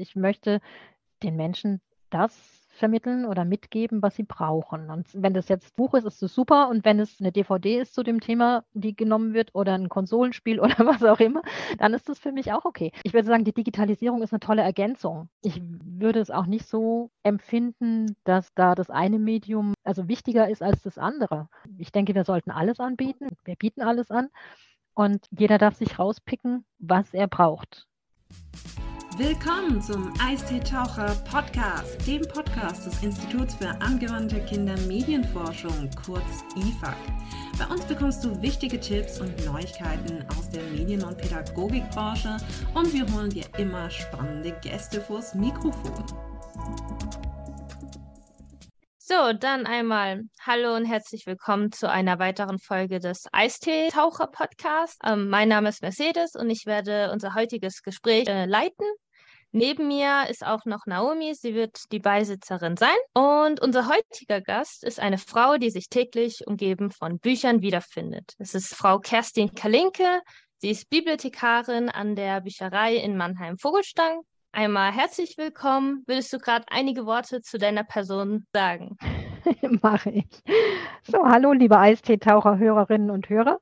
Ich möchte den Menschen das vermitteln oder mitgeben, was sie brauchen. Und wenn das jetzt Buch ist, ist es super. Und wenn es eine DVD ist zu dem Thema, die genommen wird, oder ein Konsolenspiel oder was auch immer, dann ist das für mich auch okay. Ich würde sagen, die Digitalisierung ist eine tolle Ergänzung. Ich würde es auch nicht so empfinden, dass da das eine Medium also wichtiger ist als das andere. Ich denke, wir sollten alles anbieten. Wir bieten alles an. Und jeder darf sich rauspicken, was er braucht. Willkommen zum Eistee-Taucher Podcast, dem Podcast des Instituts für angewandte Kindermedienforschung, kurz IFAK. Bei uns bekommst du wichtige Tipps und Neuigkeiten aus der Medien- und Pädagogikbranche und wir holen dir immer spannende Gäste vors Mikrofon. So, dann einmal Hallo und herzlich willkommen zu einer weiteren Folge des Eistee-Taucher-Podcasts. Ähm, mein Name ist Mercedes und ich werde unser heutiges Gespräch äh, leiten. Neben mir ist auch noch Naomi, sie wird die Beisitzerin sein. Und unser heutiger Gast ist eine Frau, die sich täglich umgeben von Büchern wiederfindet. Es ist Frau Kerstin Kalinke. Sie ist Bibliothekarin an der Bücherei in Mannheim-Vogelstang. Einmal herzlich willkommen. Würdest du gerade einige Worte zu deiner Person sagen? Mache ich. So, hallo, liebe Eistee-Taucher, Hörerinnen und Hörer.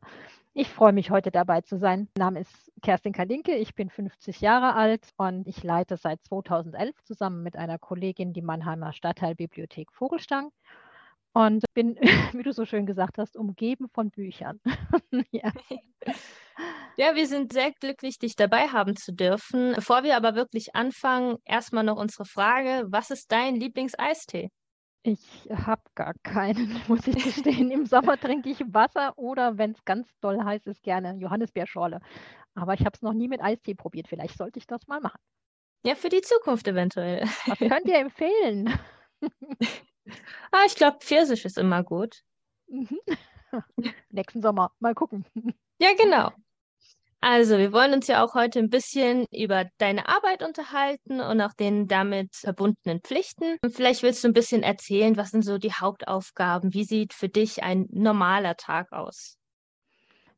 Ich freue mich, heute dabei zu sein. Mein Name ist Kerstin Kalinke, ich bin 50 Jahre alt und ich leite seit 2011 zusammen mit einer Kollegin die Mannheimer Stadtteilbibliothek Vogelstang und bin, wie du so schön gesagt hast, umgeben von Büchern. ja. ja, wir sind sehr glücklich, dich dabei haben zu dürfen. Bevor wir aber wirklich anfangen, erstmal noch unsere Frage, was ist dein Lieblingseistee? Ich habe gar keinen, muss ich gestehen. Im Sommer trinke ich Wasser oder wenn es ganz doll heiß ist, gerne Johannisbeerschorle. Aber ich habe es noch nie mit Eistee probiert. Vielleicht sollte ich das mal machen. Ja, für die Zukunft eventuell. Was könnt ihr empfehlen? ah, ich glaube, Pfirsich ist immer gut. Mhm. Nächsten Sommer. Mal gucken. Ja, genau. Also, wir wollen uns ja auch heute ein bisschen über deine Arbeit unterhalten und auch den damit verbundenen Pflichten. Und vielleicht willst du ein bisschen erzählen, was sind so die Hauptaufgaben? Wie sieht für dich ein normaler Tag aus?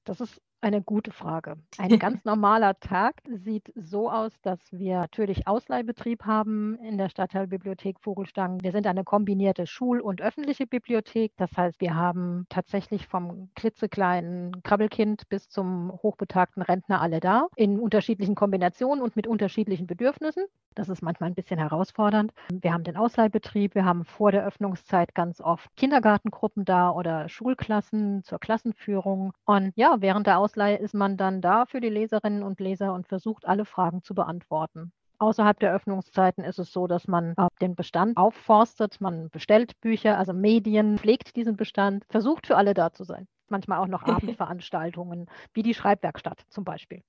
Das ist eine gute Frage. Ein ganz normaler Tag sieht so aus, dass wir natürlich Ausleihbetrieb haben in der Stadtteilbibliothek Vogelstang. Wir sind eine kombinierte Schul- und öffentliche Bibliothek. Das heißt, wir haben tatsächlich vom klitzekleinen Krabbelkind bis zum hochbetagten Rentner alle da, in unterschiedlichen Kombinationen und mit unterschiedlichen Bedürfnissen. Das ist manchmal ein bisschen herausfordernd. Wir haben den Ausleihbetrieb. Wir haben vor der Öffnungszeit ganz oft Kindergartengruppen da oder Schulklassen zur Klassenführung. Und ja, während der Ausleihbetrieb Ausleihe ist man dann da für die Leserinnen und Leser und versucht, alle Fragen zu beantworten. Außerhalb der Öffnungszeiten ist es so, dass man den Bestand aufforstet, man bestellt Bücher, also Medien, pflegt diesen Bestand, versucht für alle da zu sein. Manchmal auch noch Abendveranstaltungen, wie die Schreibwerkstatt zum Beispiel.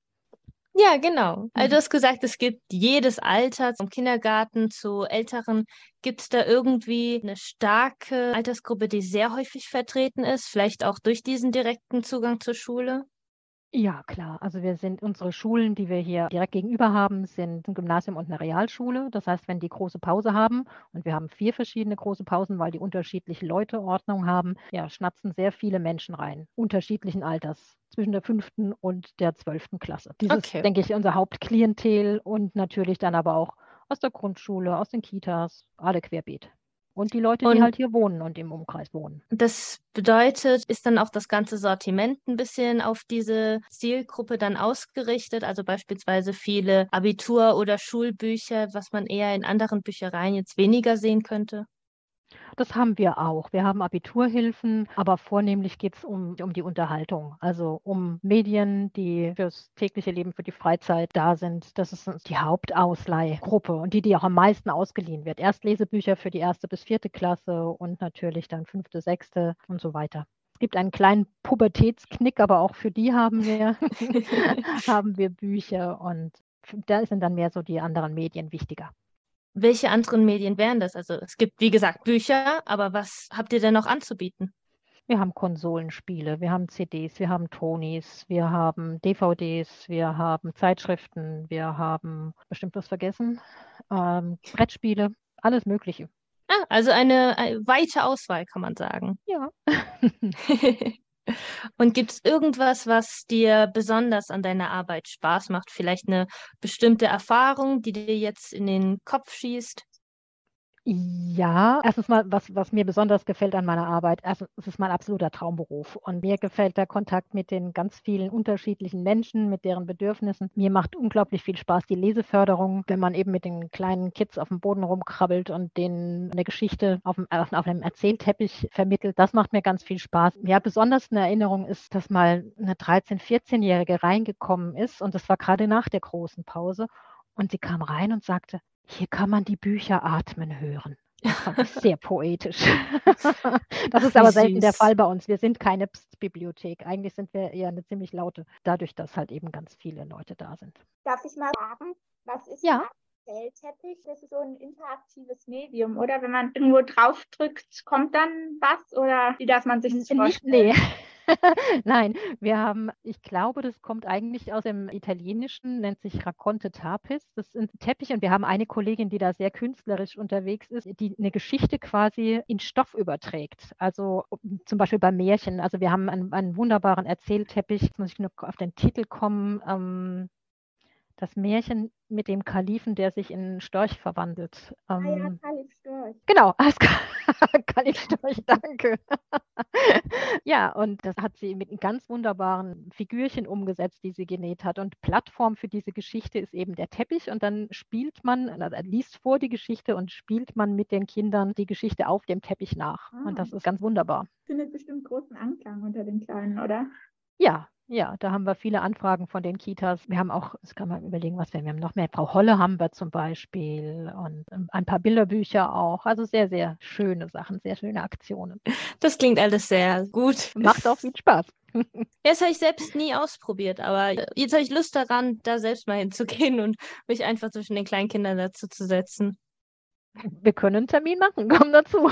Ja, genau. Also du mhm. hast gesagt, es gibt jedes Alter, vom Kindergarten zu Älteren. Gibt es da irgendwie eine starke Altersgruppe, die sehr häufig vertreten ist, vielleicht auch durch diesen direkten Zugang zur Schule? Ja, klar. Also wir sind unsere Schulen, die wir hier direkt gegenüber haben, sind ein Gymnasium und eine Realschule. Das heißt, wenn die große Pause haben, und wir haben vier verschiedene große Pausen, weil die unterschiedliche Leuteordnung haben, ja, schnatzen sehr viele Menschen rein, unterschiedlichen Alters, zwischen der fünften und der zwölften Klasse. Dieses, okay. denke ich, unser Hauptklientel und natürlich dann aber auch aus der Grundschule, aus den Kitas, alle querbeet. Und die Leute, die halt hier wohnen und im Umkreis wohnen. Das bedeutet, ist dann auch das ganze Sortiment ein bisschen auf diese Zielgruppe dann ausgerichtet? Also beispielsweise viele Abitur- oder Schulbücher, was man eher in anderen Büchereien jetzt weniger sehen könnte? Das haben wir auch. Wir haben Abiturhilfen, aber vornehmlich geht es um, um die Unterhaltung, also um Medien, die fürs tägliche Leben, für die Freizeit da sind. Das ist die Hauptausleihgruppe und die, die auch am meisten ausgeliehen wird. Erst Lesebücher für die erste bis vierte Klasse und natürlich dann fünfte, sechste und so weiter. Es gibt einen kleinen Pubertätsknick, aber auch für die haben wir, haben wir Bücher und da sind dann mehr so die anderen Medien wichtiger. Welche anderen Medien wären das? Also es gibt, wie gesagt, Bücher, aber was habt ihr denn noch anzubieten? Wir haben Konsolenspiele, wir haben CDs, wir haben Tonys, wir haben DVDs, wir haben Zeitschriften, wir haben bestimmt was vergessen, ähm, Brettspiele, alles Mögliche. Ah, also eine, eine weite Auswahl, kann man sagen. Ja. Und gibt es irgendwas, was dir besonders an deiner Arbeit Spaß macht? Vielleicht eine bestimmte Erfahrung, die dir jetzt in den Kopf schießt? Ja, erstens mal, was, was mir besonders gefällt an meiner Arbeit, erstens, es ist mein absoluter Traumberuf. Und mir gefällt der Kontakt mit den ganz vielen unterschiedlichen Menschen, mit deren Bedürfnissen. Mir macht unglaublich viel Spaß die Leseförderung, wenn man eben mit den kleinen Kids auf dem Boden rumkrabbelt und denen eine Geschichte auf, dem, auf einem Erzählteppich vermittelt. Das macht mir ganz viel Spaß. Ja, besonders eine Erinnerung ist, dass mal eine 13-, 14-Jährige reingekommen ist und das war gerade nach der großen Pause. Und sie kam rein und sagte, hier kann man die Bücher atmen hören. Sehr poetisch. das ist aber selten der Fall bei uns. Wir sind keine Bibliothek. Eigentlich sind wir eher eine ziemlich laute, dadurch, dass halt eben ganz viele Leute da sind. Darf ich mal fragen, was ist ja. Erzählteppich? Das ist so ein interaktives Medium, oder? Wenn man irgendwo draufdrückt, kommt dann was? Oder wie darf man sich das vorstellen? Nee. Nein, wir haben, ich glaube, das kommt eigentlich aus dem Italienischen, nennt sich Racconte Tapis. Das sind Teppiche und wir haben eine Kollegin, die da sehr künstlerisch unterwegs ist, die eine Geschichte quasi in Stoff überträgt. Also zum Beispiel bei Märchen. Also wir haben einen, einen wunderbaren Erzählteppich, jetzt muss ich nur auf den Titel kommen. Ähm, das Märchen mit dem Kalifen, der sich in Storch verwandelt. Ähm, ah ja, Kalif Storch. Genau, Kalif Storch, danke. ja, und das hat sie mit ganz wunderbaren Figürchen umgesetzt, die sie genäht hat. Und Plattform für diese Geschichte ist eben der Teppich. Und dann spielt man, also liest vor die Geschichte und spielt man mit den Kindern die Geschichte auf dem Teppich nach. Ah. Und das ist ganz wunderbar. Findet bestimmt großen Anklang unter den Kleinen, oder? Ja, ja, da haben wir viele Anfragen von den Kitas. Wir haben auch, das kann man überlegen, was wir, wir haben noch mehr. Frau Holle haben wir zum Beispiel und ähm, ein paar Bilderbücher auch. Also sehr, sehr schöne Sachen, sehr schöne Aktionen. Das klingt alles sehr gut. Macht auch viel Spaß. Ja, das habe ich selbst nie ausprobiert, aber jetzt habe ich Lust daran, da selbst mal hinzugehen und mich einfach zwischen den kleinen Kindern dazu zu setzen. Wir können einen Termin machen, komm dazu.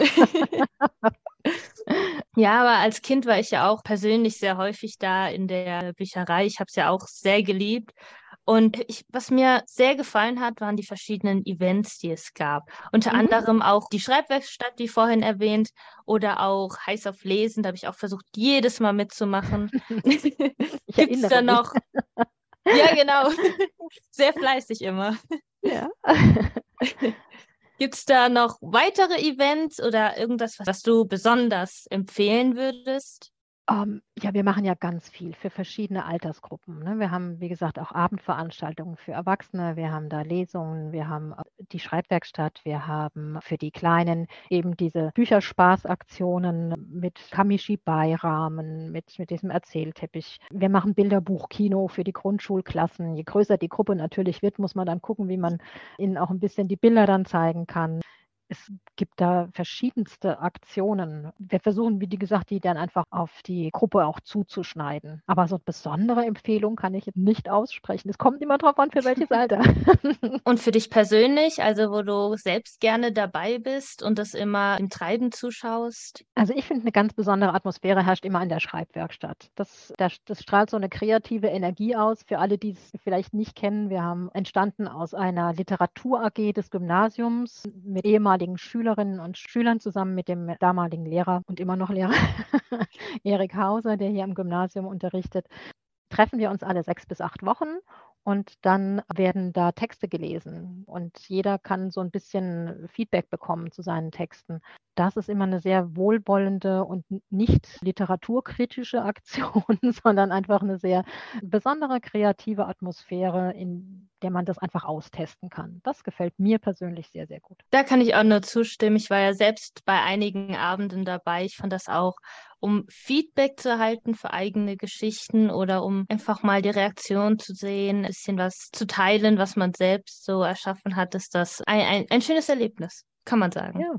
Ja, aber als Kind war ich ja auch persönlich sehr häufig da in der Bücherei. Ich habe es ja auch sehr geliebt. Und ich, was mir sehr gefallen hat, waren die verschiedenen Events, die es gab. Unter mhm. anderem auch die Schreibwerkstatt, wie vorhin erwähnt, oder auch Heiß auf Lesen. Da habe ich auch versucht, jedes Mal mitzumachen. Gibt es da noch? ja, genau. sehr fleißig immer. Ja. Gibt es da noch weitere Events oder irgendwas, was du besonders empfehlen würdest? Ähm, ja, wir machen ja ganz viel für verschiedene Altersgruppen. Ne? Wir haben, wie gesagt, auch Abendveranstaltungen für Erwachsene. Wir haben da Lesungen. Wir haben die Schreibwerkstatt. Wir haben für die Kleinen eben diese Bücherspaßaktionen mit Kamishibai-Rahmen, mit, mit diesem Erzählteppich. Wir machen Bilderbuchkino für die Grundschulklassen. Je größer die Gruppe natürlich wird, muss man dann gucken, wie man ihnen auch ein bisschen die Bilder dann zeigen kann es gibt da verschiedenste Aktionen. Wir versuchen, wie gesagt, die dann einfach auf die Gruppe auch zuzuschneiden. Aber so eine besondere Empfehlung kann ich nicht aussprechen. Es kommt immer darauf an, für welches Alter. und für dich persönlich, also wo du selbst gerne dabei bist und das immer im Treiben zuschaust? Also ich finde, eine ganz besondere Atmosphäre herrscht immer in der Schreibwerkstatt. Das, das, das strahlt so eine kreative Energie aus. Für alle, die es vielleicht nicht kennen, wir haben entstanden aus einer Literatur AG des Gymnasiums mit ehemaligen ehemaligen Schülerinnen und Schülern zusammen mit dem damaligen Lehrer und immer noch Lehrer Erik Hauser, der hier am Gymnasium unterrichtet, treffen wir uns alle sechs bis acht Wochen und dann werden da Texte gelesen und jeder kann so ein bisschen Feedback bekommen zu seinen Texten. Das ist immer eine sehr wohlwollende und nicht literaturkritische Aktion, sondern einfach eine sehr besondere kreative Atmosphäre, in der man das einfach austesten kann. Das gefällt mir persönlich sehr, sehr gut. Da kann ich auch nur zustimmen. Ich war ja selbst bei einigen Abenden dabei. Ich fand das auch um Feedback zu erhalten für eigene Geschichten oder um einfach mal die Reaktion zu sehen, ein bisschen was zu teilen, was man selbst so erschaffen hat, ist das ein, ein, ein schönes Erlebnis, kann man sagen. Ja.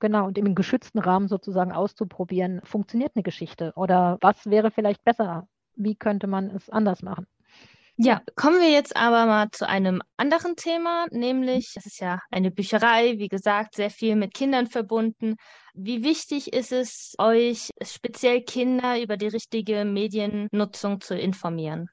Genau, und im geschützten Rahmen sozusagen auszuprobieren, funktioniert eine Geschichte oder was wäre vielleicht besser? Wie könnte man es anders machen? Ja, kommen wir jetzt aber mal zu einem anderen Thema, nämlich, es ist ja eine Bücherei, wie gesagt, sehr viel mit Kindern verbunden. Wie wichtig ist es euch, speziell Kinder über die richtige Mediennutzung zu informieren?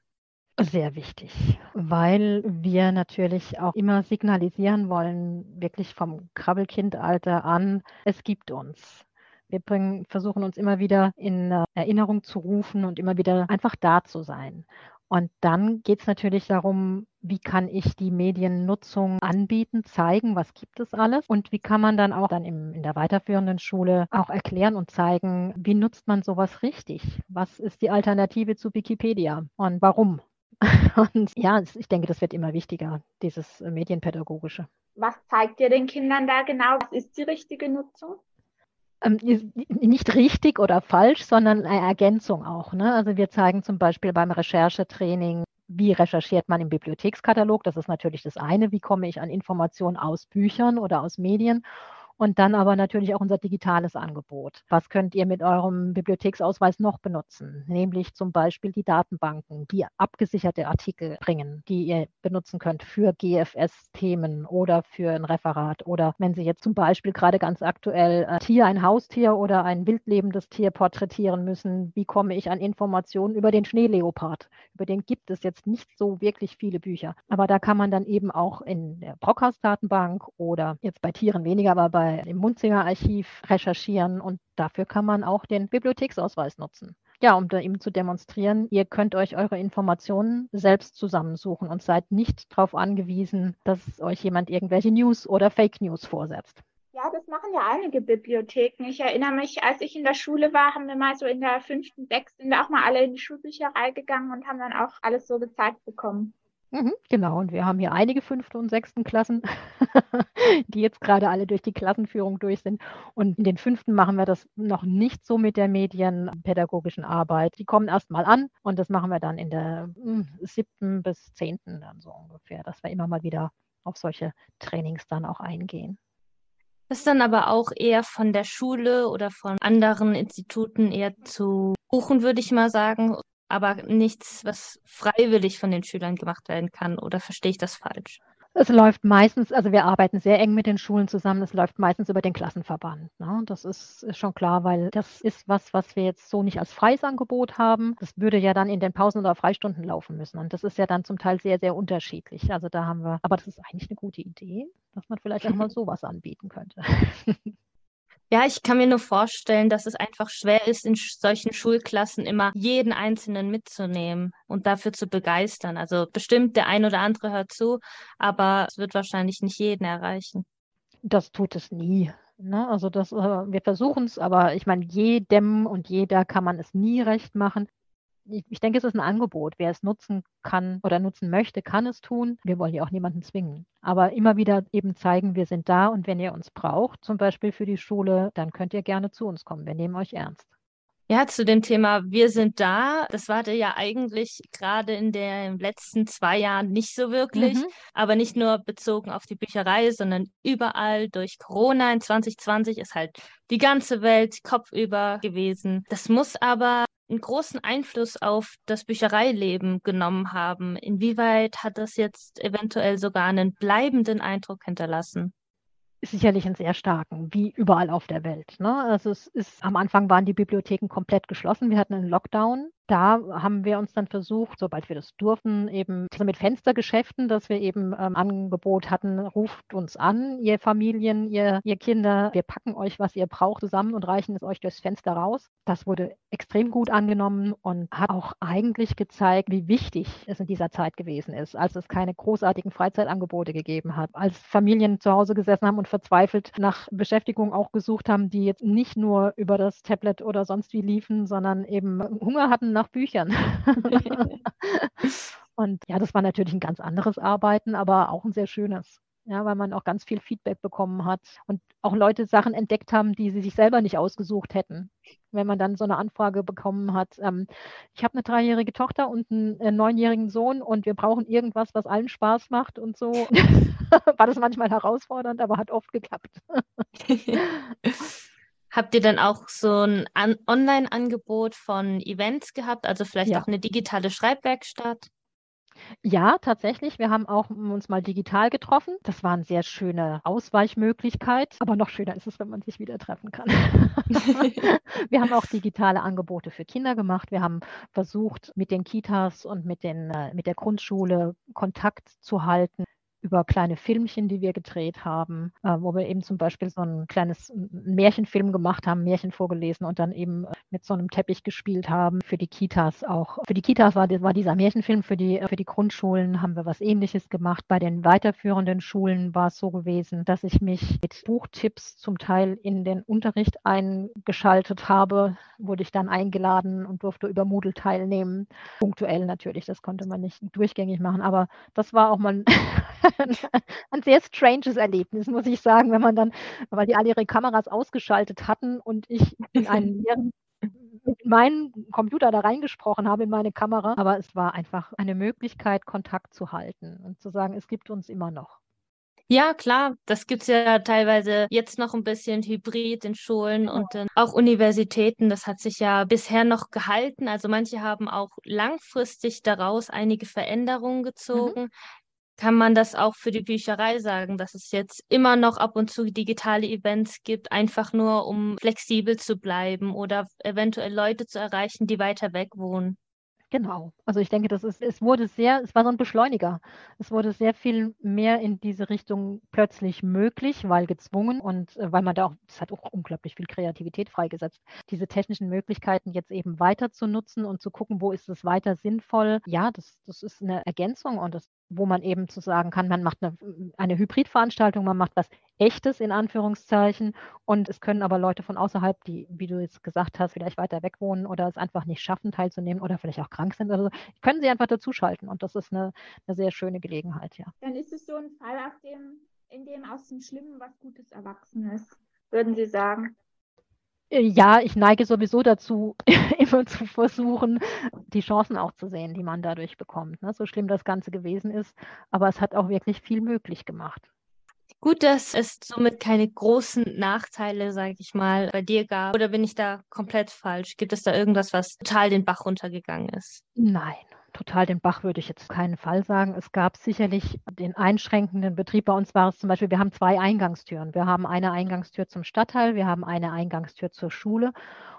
Sehr wichtig, weil wir natürlich auch immer signalisieren wollen, wirklich vom Krabbelkindalter an, es gibt uns. Wir bringen, versuchen uns immer wieder in äh, Erinnerung zu rufen und immer wieder einfach da zu sein. Und dann geht es natürlich darum, wie kann ich die Mediennutzung anbieten, zeigen, was gibt es alles und wie kann man dann auch dann im, in der weiterführenden Schule auch erklären und zeigen, wie nutzt man sowas richtig? Was ist die Alternative zu Wikipedia und warum? Und ja, ich denke, das wird immer wichtiger, dieses Medienpädagogische. Was zeigt ihr den Kindern da genau? Was ist die richtige Nutzung? Ähm, nicht richtig oder falsch, sondern eine Ergänzung auch. Ne? Also wir zeigen zum Beispiel beim Recherchetraining, wie recherchiert man im Bibliothekskatalog. Das ist natürlich das eine. Wie komme ich an Informationen aus Büchern oder aus Medien? Und dann aber natürlich auch unser digitales Angebot. Was könnt ihr mit eurem Bibliotheksausweis noch benutzen? Nämlich zum Beispiel die Datenbanken, die abgesicherte Artikel bringen, die ihr benutzen könnt für GFS-Themen oder für ein Referat. Oder wenn Sie jetzt zum Beispiel gerade ganz aktuell ein Tier, ein Haustier oder ein wildlebendes Tier porträtieren müssen, wie komme ich an Informationen über den Schneeleopard? Über den gibt es jetzt nicht so wirklich viele Bücher. Aber da kann man dann eben auch in der Brockhaus-Datenbank oder jetzt bei Tieren weniger, aber bei im Munzinger Archiv recherchieren und dafür kann man auch den Bibliotheksausweis nutzen. Ja, um da eben zu demonstrieren, ihr könnt euch eure Informationen selbst zusammensuchen und seid nicht darauf angewiesen, dass euch jemand irgendwelche News oder Fake News vorsetzt. Ja, das machen ja einige Bibliotheken. Ich erinnere mich, als ich in der Schule war, haben wir mal so in der fünften, sechsten, sind wir auch mal alle in die Schulbücherei gegangen und haben dann auch alles so gezeigt bekommen. Mhm, genau, und wir haben hier einige fünfte und sechsten Klassen, die jetzt gerade alle durch die Klassenführung durch sind. Und in den fünften machen wir das noch nicht so mit der medienpädagogischen Arbeit. Die kommen erst mal an und das machen wir dann in der hm, siebten bis zehnten dann so ungefähr, dass wir immer mal wieder auf solche Trainings dann auch eingehen. Das ist dann aber auch eher von der Schule oder von anderen Instituten eher zu buchen, würde ich mal sagen aber nichts, was freiwillig von den Schülern gemacht werden kann. Oder verstehe ich das falsch? Es läuft meistens, also wir arbeiten sehr eng mit den Schulen zusammen, es läuft meistens über den Klassenverband. Ne? Das ist, ist, schon klar, weil das ist was, was wir jetzt so nicht als freies Angebot haben. Das würde ja dann in den Pausen oder Freistunden laufen müssen. Und das ist ja dann zum Teil sehr, sehr unterschiedlich. Also da haben wir, aber das ist eigentlich eine gute Idee, dass man vielleicht auch mal sowas anbieten könnte. Ja, ich kann mir nur vorstellen, dass es einfach schwer ist, in solchen Schulklassen immer jeden Einzelnen mitzunehmen und dafür zu begeistern. Also bestimmt der ein oder andere hört zu, aber es wird wahrscheinlich nicht jeden erreichen. Das tut es nie. Ne? Also das, äh, wir versuchen es, aber ich meine, jedem und jeder kann man es nie recht machen ich denke, es ist ein Angebot. Wer es nutzen kann oder nutzen möchte, kann es tun. Wir wollen ja auch niemanden zwingen. Aber immer wieder eben zeigen, wir sind da und wenn ihr uns braucht, zum Beispiel für die Schule, dann könnt ihr gerne zu uns kommen. Wir nehmen euch ernst. Ja, zu dem Thema Wir sind da. Das war ja eigentlich gerade in den letzten zwei Jahren nicht so wirklich, mhm. aber nicht nur bezogen auf die Bücherei, sondern überall durch Corona in 2020 ist halt die ganze Welt kopfüber gewesen. Das muss aber einen großen Einfluss auf das Büchereileben genommen haben. Inwieweit hat das jetzt eventuell sogar einen bleibenden Eindruck hinterlassen? sicherlich einen sehr starken, wie überall auf der Welt. Ne? Also es ist, am Anfang waren die Bibliotheken komplett geschlossen. Wir hatten einen Lockdown da haben wir uns dann versucht, sobald wir das durften, eben mit Fenstergeschäften, dass wir eben ähm, Angebot hatten, ruft uns an, ihr Familien, ihr, ihr Kinder, wir packen euch, was ihr braucht, zusammen und reichen es euch durchs Fenster raus. Das wurde extrem gut angenommen und hat auch eigentlich gezeigt, wie wichtig es in dieser Zeit gewesen ist, als es keine großartigen Freizeitangebote gegeben hat, als Familien zu Hause gesessen haben und verzweifelt nach Beschäftigung auch gesucht haben, die jetzt nicht nur über das Tablet oder sonst wie liefen, sondern eben Hunger hatten nach Büchern. und ja, das war natürlich ein ganz anderes Arbeiten, aber auch ein sehr schönes. Ja, weil man auch ganz viel Feedback bekommen hat und auch Leute Sachen entdeckt haben, die sie sich selber nicht ausgesucht hätten. Wenn man dann so eine Anfrage bekommen hat, ähm, ich habe eine dreijährige Tochter und einen, einen neunjährigen Sohn und wir brauchen irgendwas, was allen Spaß macht und so, war das manchmal herausfordernd, aber hat oft geklappt. Habt ihr dann auch so ein An Online-Angebot von Events gehabt, also vielleicht ja. auch eine digitale Schreibwerkstatt? Ja, tatsächlich. Wir haben auch uns mal digital getroffen. Das war eine sehr schöne Ausweichmöglichkeit. Aber noch schöner ist es, wenn man sich wieder treffen kann. wir haben auch digitale Angebote für Kinder gemacht. Wir haben versucht, mit den Kitas und mit, den, äh, mit der Grundschule Kontakt zu halten über kleine Filmchen, die wir gedreht haben, äh, wo wir eben zum Beispiel so ein kleines Märchenfilm gemacht haben, Märchen vorgelesen und dann eben mit so einem Teppich gespielt haben. Für die Kitas auch. Für die Kitas war, war dieser Märchenfilm, für die, für die Grundschulen haben wir was ähnliches gemacht. Bei den weiterführenden Schulen war es so gewesen, dass ich mich mit Buchtipps zum Teil in den Unterricht eingeschaltet habe, wurde ich dann eingeladen und durfte über Moodle teilnehmen. Punktuell natürlich, das konnte man nicht durchgängig machen, aber das war auch mal ein sehr stranges Erlebnis, muss ich sagen, wenn man dann, weil die alle ihre Kameras ausgeschaltet hatten und ich in einen leeren mit meinem Computer da reingesprochen habe in meine Kamera. Aber es war einfach eine Möglichkeit, Kontakt zu halten und zu sagen, es gibt uns immer noch. Ja, klar, das gibt es ja teilweise jetzt noch ein bisschen hybrid in Schulen ja. und in auch Universitäten. Das hat sich ja bisher noch gehalten. Also manche haben auch langfristig daraus einige Veränderungen mhm. gezogen. Mhm. Kann man das auch für die Bücherei sagen, dass es jetzt immer noch ab und zu digitale Events gibt, einfach nur um flexibel zu bleiben oder eventuell Leute zu erreichen, die weiter weg wohnen? Genau. Also ich denke, das ist, es wurde sehr, es war so ein Beschleuniger. Es wurde sehr viel mehr in diese Richtung plötzlich möglich, weil gezwungen und äh, weil man da auch, es hat auch unglaublich viel Kreativität freigesetzt, diese technischen Möglichkeiten jetzt eben weiter zu nutzen und zu gucken, wo ist es weiter sinnvoll. Ja, das, das ist eine Ergänzung und das wo man eben zu sagen kann, man macht eine, eine Hybridveranstaltung, man macht was Echtes in Anführungszeichen und es können aber Leute von außerhalb, die, wie du jetzt gesagt hast, vielleicht weiter weg wohnen oder es einfach nicht schaffen, teilzunehmen oder vielleicht auch krank sind oder so, können sie einfach dazuschalten und das ist eine, eine sehr schöne Gelegenheit, ja. Dann ist es so ein Fall, auf dem, in dem aus dem Schlimmen was Gutes erwachsen ist, würden Sie sagen? Äh, ja, ich neige sowieso dazu, immer zu versuchen, die Chancen auch zu sehen, die man dadurch bekommt. Ne? So schlimm das Ganze gewesen ist. Aber es hat auch wirklich viel möglich gemacht. Gut, dass es somit keine großen Nachteile, sage ich mal, bei dir gab. Oder bin ich da komplett falsch? Gibt es da irgendwas, was total den Bach runtergegangen ist? Nein, total den Bach würde ich jetzt keinen Fall sagen. Es gab sicherlich den einschränkenden Betrieb. Bei uns war es zum Beispiel, wir haben zwei Eingangstüren. Wir haben eine Eingangstür zum Stadtteil, wir haben eine Eingangstür zur Schule.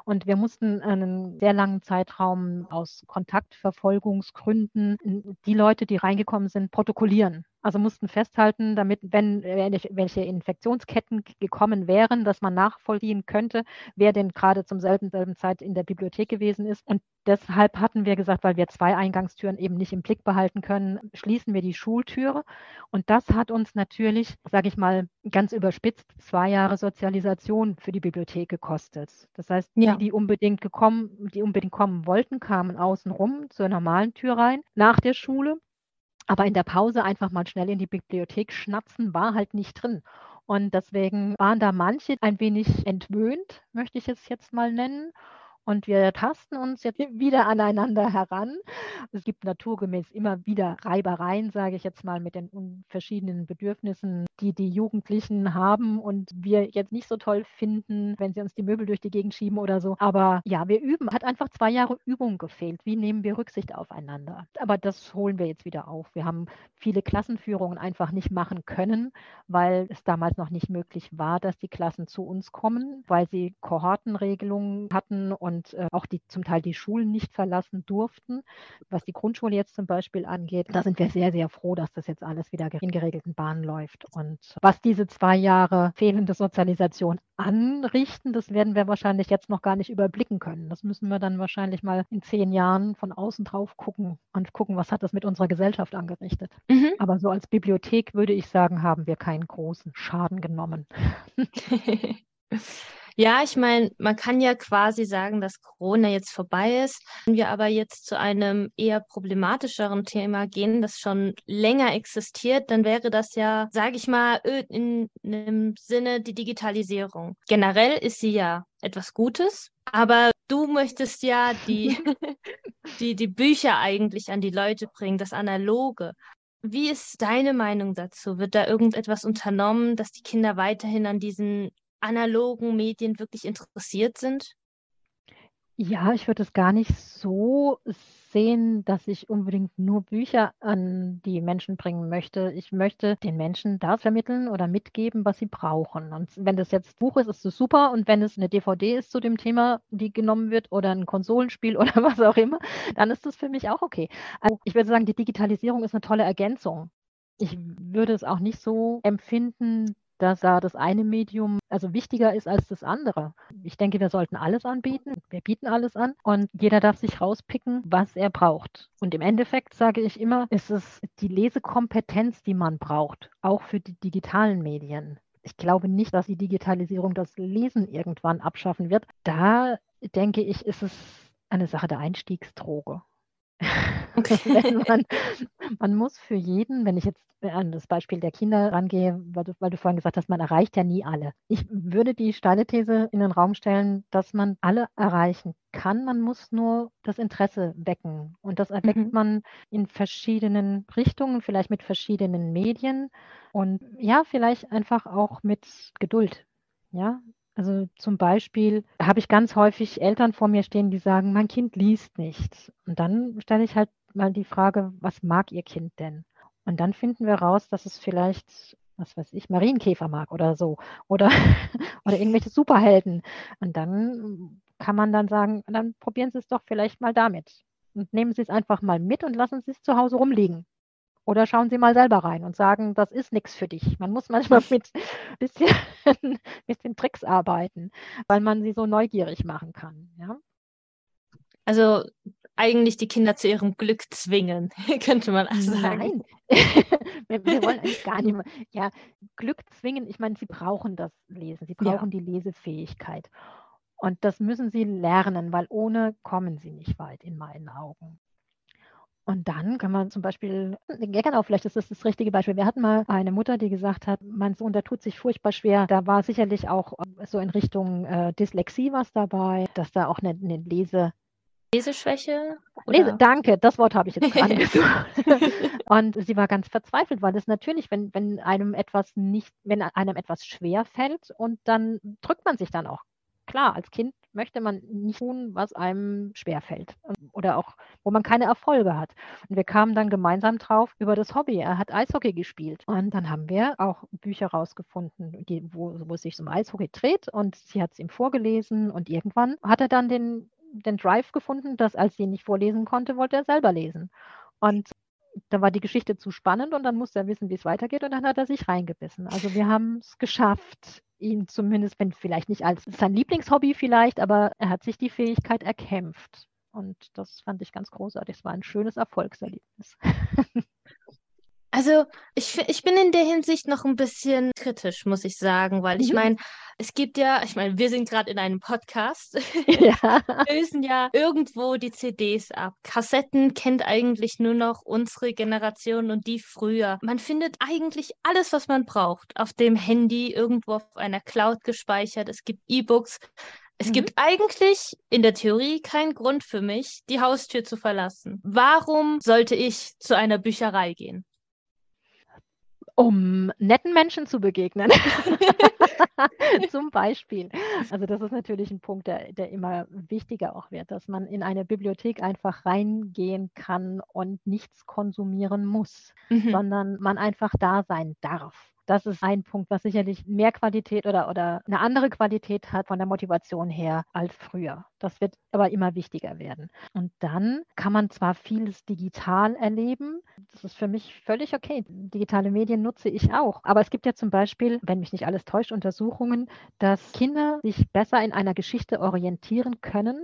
Und wir mussten einen sehr langen Zeitraum aus Kontaktverfolgungsgründen die Leute, die reingekommen sind, protokollieren. Also mussten festhalten, damit, wenn welche Infektionsketten gekommen wären, dass man nachvollziehen könnte, wer denn gerade zum selben, selben Zeit in der Bibliothek gewesen ist. Und deshalb hatten wir gesagt, weil wir zwei Eingangstüren eben nicht im Blick behalten können, schließen wir die Schultüre. Und das hat uns natürlich, sage ich mal, ganz überspitzt, zwei Jahre Sozialisation für die Bibliothek gekostet. Das heißt, ja. die, die unbedingt gekommen, die unbedingt kommen wollten, kamen außen rum zur normalen Tür rein nach der Schule aber in der Pause einfach mal schnell in die Bibliothek schnatzen war halt nicht drin. Und deswegen waren da manche ein wenig entwöhnt, möchte ich es jetzt mal nennen. Und wir tasten uns jetzt wieder aneinander heran. Es gibt naturgemäß immer wieder Reibereien, sage ich jetzt mal, mit den verschiedenen Bedürfnissen, die die Jugendlichen haben und wir jetzt nicht so toll finden, wenn sie uns die Möbel durch die Gegend schieben oder so. Aber ja, wir üben. Hat einfach zwei Jahre Übung gefehlt. Wie nehmen wir Rücksicht aufeinander? Aber das holen wir jetzt wieder auf. Wir haben viele Klassenführungen einfach nicht machen können, weil es damals noch nicht möglich war, dass die Klassen zu uns kommen, weil sie Kohortenregelungen hatten und und äh, auch die zum Teil die Schulen nicht verlassen durften. Was die Grundschule jetzt zum Beispiel angeht, da sind wir sehr, sehr froh, dass das jetzt alles wieder in geregelten Bahnen läuft. Und was diese zwei Jahre fehlende Sozialisation anrichten, das werden wir wahrscheinlich jetzt noch gar nicht überblicken können. Das müssen wir dann wahrscheinlich mal in zehn Jahren von außen drauf gucken und gucken, was hat das mit unserer Gesellschaft angerichtet. Mhm. Aber so als Bibliothek würde ich sagen, haben wir keinen großen Schaden genommen. Ja, ich meine, man kann ja quasi sagen, dass Corona jetzt vorbei ist. Wenn wir aber jetzt zu einem eher problematischeren Thema gehen, das schon länger existiert, dann wäre das ja, sage ich mal, in einem Sinne die Digitalisierung. Generell ist sie ja etwas Gutes, aber du möchtest ja die, die, die Bücher eigentlich an die Leute bringen, das Analoge. Wie ist deine Meinung dazu? Wird da irgendetwas unternommen, dass die Kinder weiterhin an diesen analogen Medien wirklich interessiert sind? Ja, ich würde es gar nicht so sehen, dass ich unbedingt nur Bücher an die Menschen bringen möchte. Ich möchte den Menschen das vermitteln oder mitgeben, was sie brauchen. Und wenn das jetzt Buch ist, ist es super. Und wenn es eine DVD ist zu dem Thema, die genommen wird, oder ein Konsolenspiel oder was auch immer, dann ist das für mich auch okay. Also ich würde sagen, die Digitalisierung ist eine tolle Ergänzung Ich würde es auch nicht so empfinden, dass da das eine Medium also wichtiger ist als das andere. Ich denke, wir sollten alles anbieten. Wir bieten alles an und jeder darf sich rauspicken, was er braucht. Und im Endeffekt sage ich immer, ist es die Lesekompetenz, die man braucht, auch für die digitalen Medien. Ich glaube nicht, dass die Digitalisierung das Lesen irgendwann abschaffen wird. Da denke ich, ist es eine Sache der Einstiegsdroge. Man, man, muss für jeden, wenn ich jetzt an das Beispiel der Kinder rangehe, weil du, weil du vorhin gesagt hast, man erreicht ja nie alle. Ich würde die steile These in den Raum stellen, dass man alle erreichen kann. Man muss nur das Interesse wecken. Und das erweckt mhm. man in verschiedenen Richtungen, vielleicht mit verschiedenen Medien und ja, vielleicht einfach auch mit Geduld. Ja, also zum Beispiel habe ich ganz häufig Eltern vor mir stehen, die sagen, mein Kind liest nicht. Und dann stelle ich halt mal die Frage, was mag Ihr Kind denn? Und dann finden wir raus, dass es vielleicht, was weiß ich, Marienkäfer mag oder so. Oder, oder irgendwelche Superhelden. Und dann kann man dann sagen, dann probieren Sie es doch vielleicht mal damit. Und nehmen Sie es einfach mal mit und lassen Sie es zu Hause rumliegen. Oder schauen Sie mal selber rein und sagen, das ist nichts für dich. Man muss manchmal mit bisschen, bisschen Tricks arbeiten, weil man sie so neugierig machen kann. Ja? Also eigentlich die Kinder zu ihrem Glück zwingen, könnte man sagen. Nein, wir, wir, wollen eigentlich gar nicht mehr. Ja, Glück zwingen, ich meine, sie brauchen das Lesen, sie brauchen ja. die Lesefähigkeit. Und das müssen sie lernen, weil ohne kommen sie nicht weit in meinen Augen. Und dann kann man zum Beispiel, ja genau, vielleicht ist das das richtige Beispiel. Wir hatten mal eine Mutter, die gesagt hat, mein Sohn, der tut sich furchtbar schwer. Da war sicherlich auch äh, so in Richtung äh, Dyslexie was dabei, dass da auch eine, eine Lese, Leseschwäche? Lese, danke, das Wort habe ich jetzt gerade gesucht. und sie war ganz verzweifelt, weil es natürlich, wenn, wenn einem etwas nicht, wenn einem etwas schwer fällt und dann drückt man sich dann auch klar, als Kind möchte man nicht tun, was einem schwerfällt oder auch, wo man keine Erfolge hat. Und wir kamen dann gemeinsam drauf über das Hobby. Er hat Eishockey gespielt. Und dann haben wir auch Bücher rausgefunden, die, wo, wo es sich um Eishockey dreht. Und sie hat es ihm vorgelesen. Und irgendwann hat er dann den, den Drive gefunden, dass als sie ihn nicht vorlesen konnte, wollte er selber lesen. Und da war die Geschichte zu spannend und dann musste er wissen, wie es weitergeht und dann hat er sich reingebissen. Also wir haben es geschafft, ihn zumindest, wenn vielleicht nicht als sein Lieblingshobby vielleicht, aber er hat sich die Fähigkeit erkämpft. Und das fand ich ganz großartig. Es war ein schönes Erfolgserlebnis. Also ich, ich bin in der Hinsicht noch ein bisschen kritisch, muss ich sagen, weil ich mhm. meine, es gibt ja, ich meine, wir sind gerade in einem Podcast, ja. lösen ja irgendwo die CDs ab. Kassetten kennt eigentlich nur noch unsere Generation und die früher. Man findet eigentlich alles, was man braucht, auf dem Handy, irgendwo auf einer Cloud gespeichert. Es gibt E-Books. Es mhm. gibt eigentlich in der Theorie keinen Grund für mich, die Haustür zu verlassen. Warum sollte ich zu einer Bücherei gehen? Um netten Menschen zu begegnen. Zum Beispiel. Also das ist natürlich ein Punkt, der, der immer wichtiger auch wird, dass man in eine Bibliothek einfach reingehen kann und nichts konsumieren muss, mhm. sondern man einfach da sein darf. Das ist ein Punkt, was sicherlich mehr Qualität oder, oder eine andere Qualität hat von der Motivation her als früher. Das wird aber immer wichtiger werden. Und dann kann man zwar vieles digital erleben. Das ist für mich völlig okay. Digitale Medien nutze ich auch. Aber es gibt ja zum Beispiel, wenn mich nicht alles täuscht, Untersuchungen, dass Kinder sich besser in einer Geschichte orientieren können,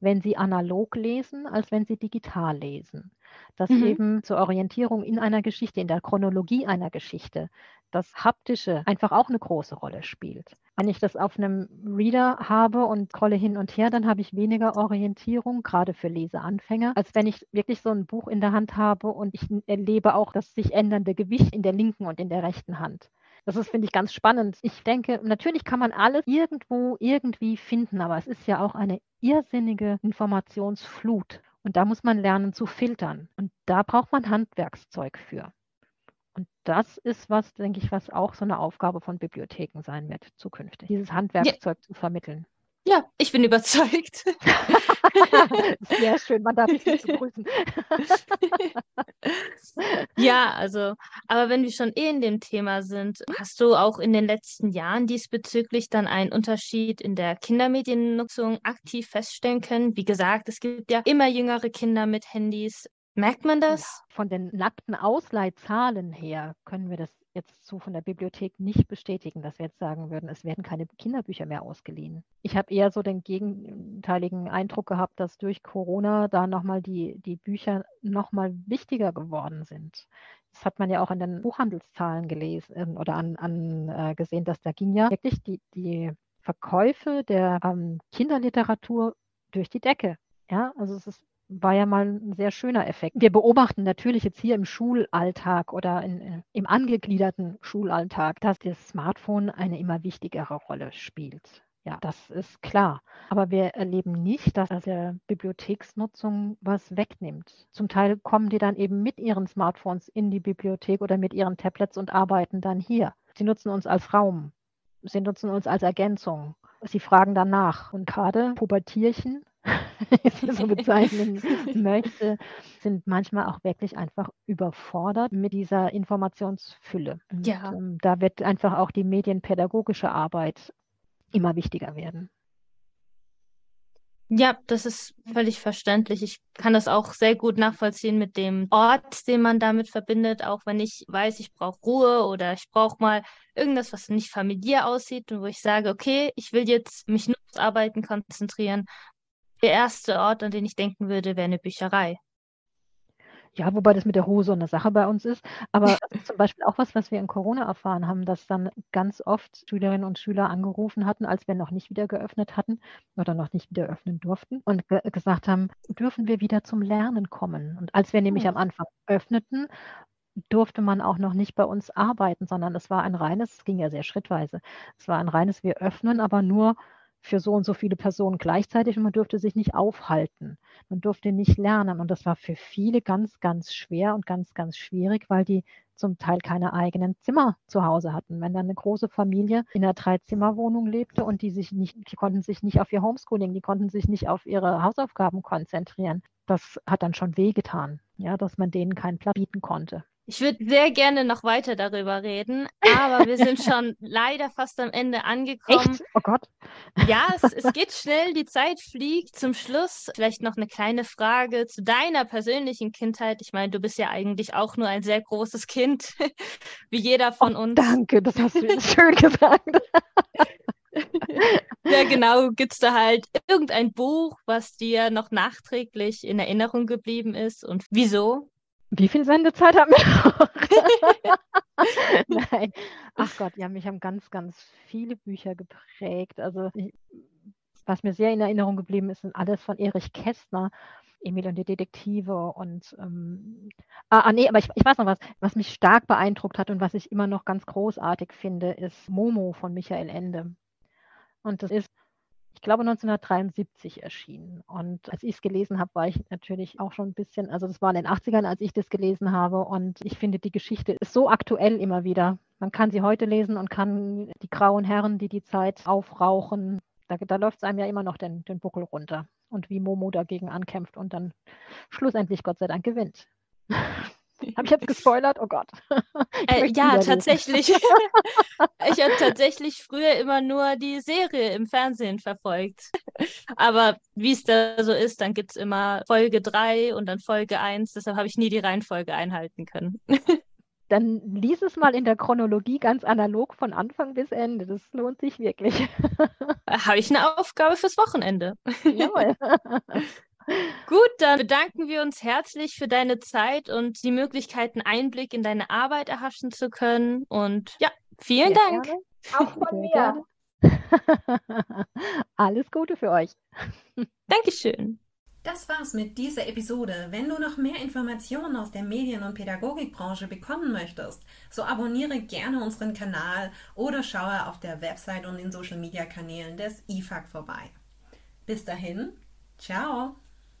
wenn sie analog lesen, als wenn sie digital lesen. Dass mhm. eben zur Orientierung in einer Geschichte, in der Chronologie einer Geschichte, das Haptische einfach auch eine große Rolle spielt. Wenn ich das auf einem Reader habe und scrolle hin und her, dann habe ich weniger Orientierung, gerade für Leseanfänger, als wenn ich wirklich so ein Buch in der Hand habe und ich erlebe auch das sich ändernde Gewicht in der linken und in der rechten Hand. Das ist, finde ich, ganz spannend. Ich denke, natürlich kann man alles irgendwo irgendwie finden, aber es ist ja auch eine irrsinnige Informationsflut. Und da muss man lernen zu filtern. Und da braucht man Handwerkszeug für. Und das ist was, denke ich, was auch so eine Aufgabe von Bibliotheken sein wird zukünftig, dieses Handwerkszeug ja. zu vermitteln. Ja, ich bin überzeugt. Sehr schön, man darf dich begrüßen. ja, also, aber wenn wir schon eh in dem Thema sind, hast du auch in den letzten Jahren diesbezüglich dann einen Unterschied in der Kindermediennutzung aktiv feststellen können? Wie gesagt, es gibt ja immer jüngere Kinder mit Handys Merkt man das? Ja, von den nackten Ausleihzahlen her können wir das jetzt so von der Bibliothek nicht bestätigen, dass wir jetzt sagen würden, es werden keine Kinderbücher mehr ausgeliehen. Ich habe eher so den gegenteiligen Eindruck gehabt, dass durch Corona da nochmal die, die Bücher nochmal wichtiger geworden sind. Das hat man ja auch in den Buchhandelszahlen gelesen oder an, an äh, gesehen, dass da ging ja wirklich die, die Verkäufe der ähm, Kinderliteratur durch die Decke. Ja, also es ist war ja mal ein sehr schöner Effekt. Wir beobachten natürlich jetzt hier im Schulalltag oder in, äh, im angegliederten Schulalltag, dass das Smartphone eine immer wichtigere Rolle spielt. Ja, das ist klar. Aber wir erleben nicht, dass das der Bibliotheksnutzung was wegnimmt. Zum Teil kommen die dann eben mit ihren Smartphones in die Bibliothek oder mit ihren Tablets und arbeiten dann hier. Sie nutzen uns als Raum. Sie nutzen uns als Ergänzung. Sie fragen danach. Und gerade Pubertierchen so bezeichnen möchte, sind manchmal auch wirklich einfach überfordert mit dieser Informationsfülle. Und, ja. Ähm, da wird einfach auch die medienpädagogische Arbeit immer wichtiger werden. Ja, das ist völlig verständlich. Ich kann das auch sehr gut nachvollziehen mit dem Ort, den man damit verbindet, auch wenn ich weiß, ich brauche Ruhe oder ich brauche mal irgendwas, was nicht familiär aussieht und wo ich sage, okay, ich will jetzt mich nur aufs Arbeiten konzentrieren, der erste Ort, an den ich denken würde, wäre eine Bücherei. Ja, wobei das mit der Hose eine Sache bei uns ist. Aber das ist zum Beispiel auch was, was wir in Corona erfahren haben, dass dann ganz oft Schülerinnen und Schüler angerufen hatten, als wir noch nicht wieder geöffnet hatten oder noch nicht wieder öffnen durften und ge gesagt haben, dürfen wir wieder zum Lernen kommen. Und als wir nämlich hm. am Anfang öffneten, durfte man auch noch nicht bei uns arbeiten, sondern es war ein reines, es ging ja sehr schrittweise, es war ein reines, wir öffnen, aber nur für so und so viele Personen gleichzeitig und man durfte sich nicht aufhalten. Man durfte nicht lernen. Und das war für viele ganz, ganz schwer und ganz, ganz schwierig, weil die zum Teil keine eigenen Zimmer zu Hause hatten. Wenn dann eine große Familie in einer Dreizimmerwohnung lebte und die sich nicht, die konnten sich nicht auf ihr Homeschooling, die konnten sich nicht auf ihre Hausaufgaben konzentrieren. Das hat dann schon wehgetan, ja, dass man denen keinen Platz bieten konnte. Ich würde sehr gerne noch weiter darüber reden, aber wir sind schon leider fast am Ende angekommen. Echt? Oh Gott. Ja, es, es geht schnell, die Zeit fliegt. Zum Schluss vielleicht noch eine kleine Frage zu deiner persönlichen Kindheit. Ich meine, du bist ja eigentlich auch nur ein sehr großes Kind, wie jeder von oh, uns. Danke, das hast du schön gesagt. ja, genau. Gibt es da halt irgendein Buch, was dir noch nachträglich in Erinnerung geblieben ist und wieso? Wie viel Sendezeit haben wir noch? Nein. Ach Gott, ja, mich haben ganz, ganz viele Bücher geprägt. Also ich, was mir sehr in Erinnerung geblieben ist, sind alles von Erich Kästner. Emil und die Detektive und ähm, ah, ah, nee, aber ich, ich weiß noch was, was mich stark beeindruckt hat und was ich immer noch ganz großartig finde, ist Momo von Michael Ende. Und das ist ich glaube, 1973 erschienen. Und als ich es gelesen habe, war ich natürlich auch schon ein bisschen, also das war in den 80ern, als ich das gelesen habe. Und ich finde, die Geschichte ist so aktuell immer wieder. Man kann sie heute lesen und kann die grauen Herren, die die Zeit aufrauchen, da, da läuft es einem ja immer noch den, den Buckel runter. Und wie Momo dagegen ankämpft und dann schlussendlich Gott sei Dank gewinnt. Habe ich jetzt gespoilert? Oh Gott. Äh, ja, tatsächlich. ich habe tatsächlich früher immer nur die Serie im Fernsehen verfolgt. Aber wie es da so ist, dann gibt es immer Folge 3 und dann Folge 1. Deshalb habe ich nie die Reihenfolge einhalten können. dann lies es mal in der Chronologie ganz analog von Anfang bis Ende. Das lohnt sich wirklich. Habe ich eine Aufgabe fürs Wochenende. Jawohl. Gut, dann bedanken wir uns herzlich für deine Zeit und die Möglichkeit, einen Einblick in deine Arbeit erhaschen zu können. Und ja, vielen Sehr Dank. Gerne. Auch von mir. Alles Gute für euch. Dankeschön. Das war's mit dieser Episode. Wenn du noch mehr Informationen aus der Medien- und Pädagogikbranche bekommen möchtest, so abonniere gerne unseren Kanal oder schaue auf der Website und den Social Media Kanälen des IFAG vorbei. Bis dahin, ciao!